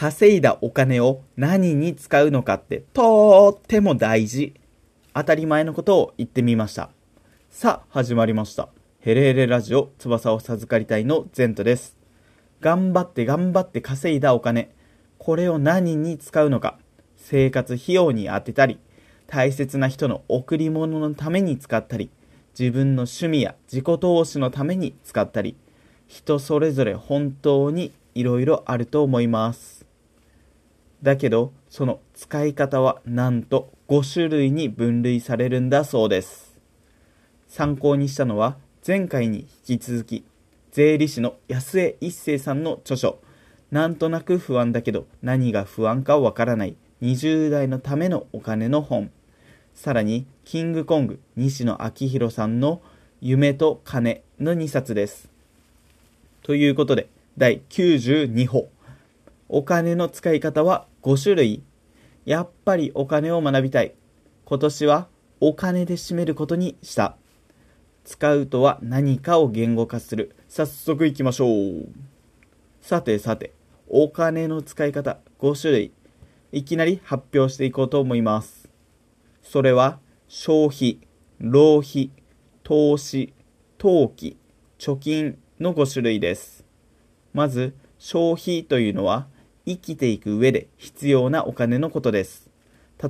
稼いだお金を何に使うのかってとっても大事。当たり前のことを言ってみました。さあ、始まりました。ヘレヘレラジオ翼を授かりたいのゼントです。頑張って頑張って稼いだお金。これを何に使うのか。生活費用に充てたり、大切な人の贈り物のために使ったり、自分の趣味や自己投資のために使ったり、人それぞれ本当にいろいろあると思います。だけど、その使い方はなんと5種類に分類されるんだそうです。参考にしたのは前回に引き続き、税理士の安江一生さんの著書、なんとなく不安だけど何が不安かわからない20代のためのお金の本。さらに、キングコング西野昭弘さんの夢と金の2冊です。ということで、第92歩。お金の使い方は5種類。やっぱりお金を学びたい。今年はお金で締めることにした。使うとは何かを言語化する。早速行きましょう。さてさて、お金の使い方5種類。いきなり発表していこうと思います。それは消費、浪費、投資、投機、貯金の5種類です。まず、消費というのは生きていく上で必要なお金のことです。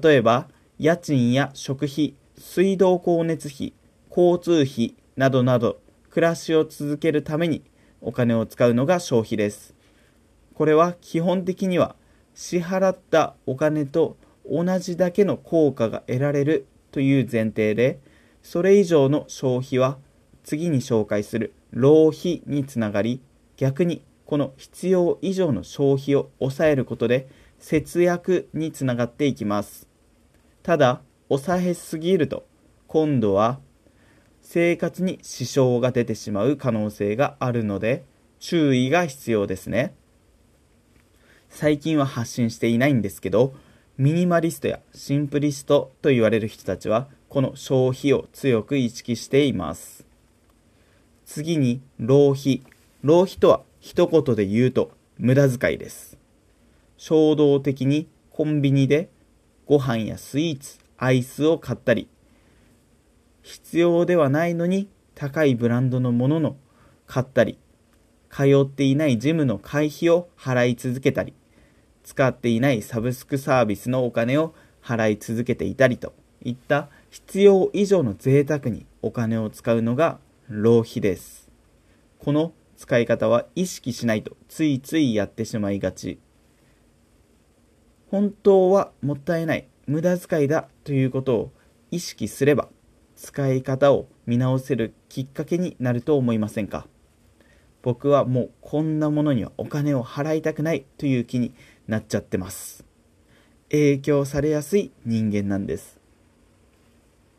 例えば、家賃や食費、水道光熱費、交通費などなど、暮らしを続けるためにお金を使うのが消費です。これは基本的には支払ったお金と同じだけの効果が得られるという前提で、それ以上の消費は次に紹介する浪費につながり、逆にこの必要以上の消費を抑えることで節約につながっていきます。ただ、抑えすぎると今度は生活に支障が出てしまう可能性があるので注意が必要ですね。最近は発信していないんですけど、ミニマリストやシンプリストと言われる人たちはこの消費を強く意識しています次に浪費浪費とは一言で言うと無駄遣いです衝動的にコンビニでご飯やスイーツアイスを買ったり必要ではないのに高いブランドのものの買ったり通っていないジムの会費を払い続けたり使っていないサブスクサービスのお金を払い続けていたりといった必要以上の贅沢にお金を使うのが浪費です。この使い方は意識しないとついついやってしまいがち。本当はもったいない、無駄遣いだということを意識すれば使い方を見直せるきっかけになると思いませんか？僕はもうこんなものにはお金を払いたくないという気になっちゃってます。影響されやすい人間なんです。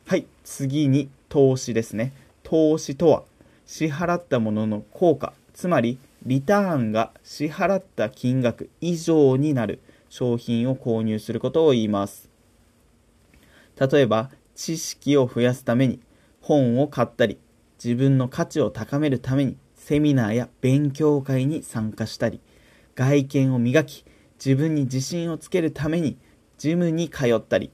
はい、次に投資ですね。投資とは支払ったものの効果、つまりリターンが支払った金額以上になる商品を購入することを言います。例えば、知識を増やすために本を買ったり、自分の価値を高めるためにセミナーや勉強会に参加したり、外見を磨き、自分に自信をつけるためにジムに通ったり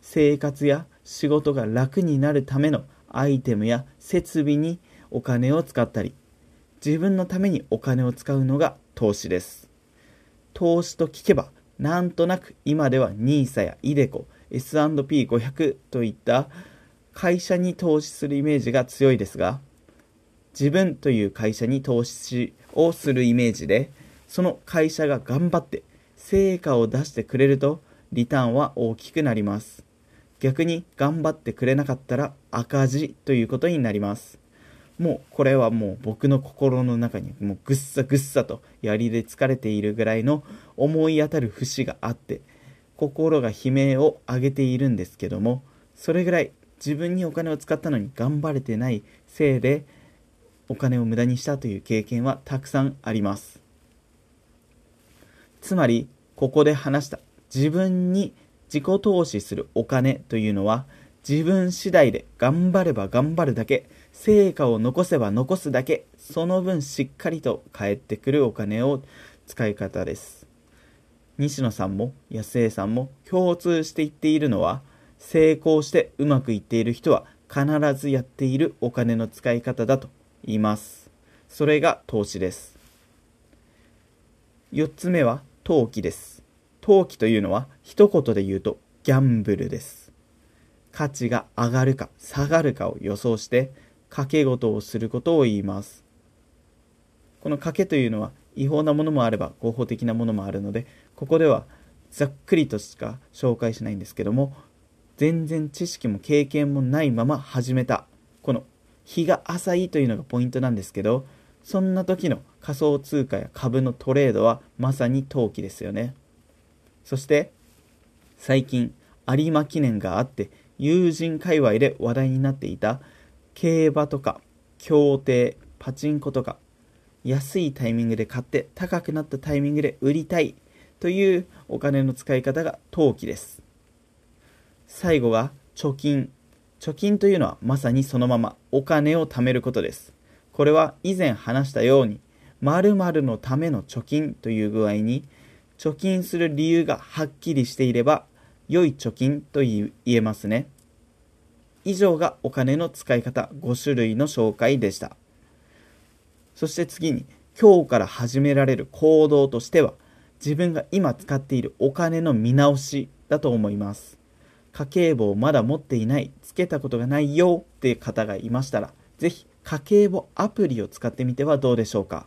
生活や仕事が楽になるためのアイテムや設備にお金を使ったり自分のためにお金を使うのが投資です投資と聞けばなんとなく今では NISA や iDeCo S&P500 といった会社に投資するイメージが強いですが自分という会社に投資をするイメージでその会社が頑張って成果を出してくれるとリターンは大きくなります。逆に頑張ってくれなかったら赤字ということになります。もうこれはもう僕の心の中にもうぐっさぐっさと槍で疲れているぐらいの思い当たる節があって心が悲鳴を上げているんですけどもそれぐらい自分にお金を使ったのに頑張れてないせいでお金を無駄にしたという経験はたくさんあります。つまりここで話した自分に自己投資するお金というのは自分次第で頑張れば頑張るだけ成果を残せば残すだけその分しっかりと返ってくるお金を使い方です西野さんも安江さんも共通して言っているのは、成功してうまくいっている人は必ずやっているお金の使い方だと言います。それが投資です。4つ目は投機です。投機というのは一言で言うとギャンブルです。価値が上がるか下がるかを予想して賭け事をすることを言います。この賭けというのは違法なものもあれば合法的なものもあるので、ここではざっくりとしか紹介しないんですけども、全然知識も経験もないまま始めた、この日が浅いというのがポイントなんですけど、そんな時の仮想通貨や株のトレードはまさに投機ですよね。そして、最近、有馬記念があって、友人界隈で話題になっていた競馬とか競艇パチンコとか安いタイミングで買って高くなったタイミングで売りたいというお金の使い方が投機です。最後が貯金。貯金というのはまさにそのままお金を貯めることです。これは以前話したように〇〇のための貯金という具合に貯金する理由がはっきりしていれば良い貯金と言えますね。以上がお金の使い方5種類の紹介でした。そして次に今日から始められる行動としては自分が今使っているお金の見直しだと思います。家計簿をまだ持っていない、つけたことがないよっていう方がいましたら、ぜひ家計簿アプリを使ってみてはどうでしょうか。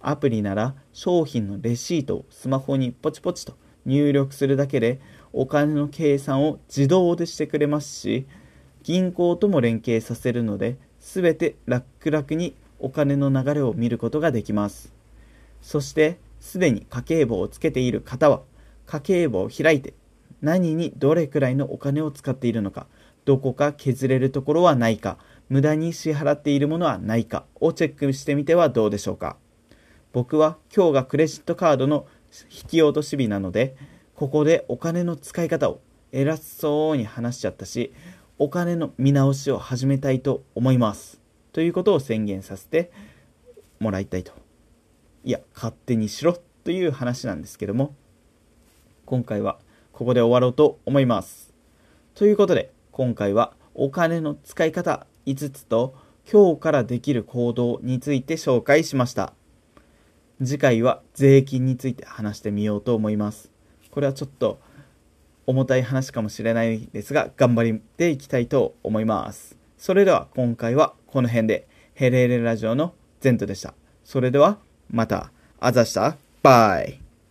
アプリなら商品のレシートをスマホにポチポチと入力するだけでお金の計算を自動でしてくれますし、銀行とも連携させるので、すべて楽々にお金の流れを見ることができます。そして、すでに家計簿をつけている方は、家計簿を開いて、何にどれくらいのお金を使っているのか、どこか削れるところはないか、無駄に支払っているものはないかをチェックしてみてはどうでしょうか。僕は今日がクレジットカードの引き落とし日なので、ここでお金の使い方を偉そうに話しちゃったし、お金の見直しを始めたいと思います。ということを宣言させてもらいたいと。いや、勝手にしろという話なんですけども、今回はここで終わろうと思います。ということで、今回はお金の使い方5つと今日からできる行動について紹介しました。次回は税金について話してみようと思います。これはちょっと重たい話かもしれないですが、頑張っていきたいと思います。それでは今回はこの辺で、ヘレーレラジオのゼントでした。それではまた、あざした、バイ。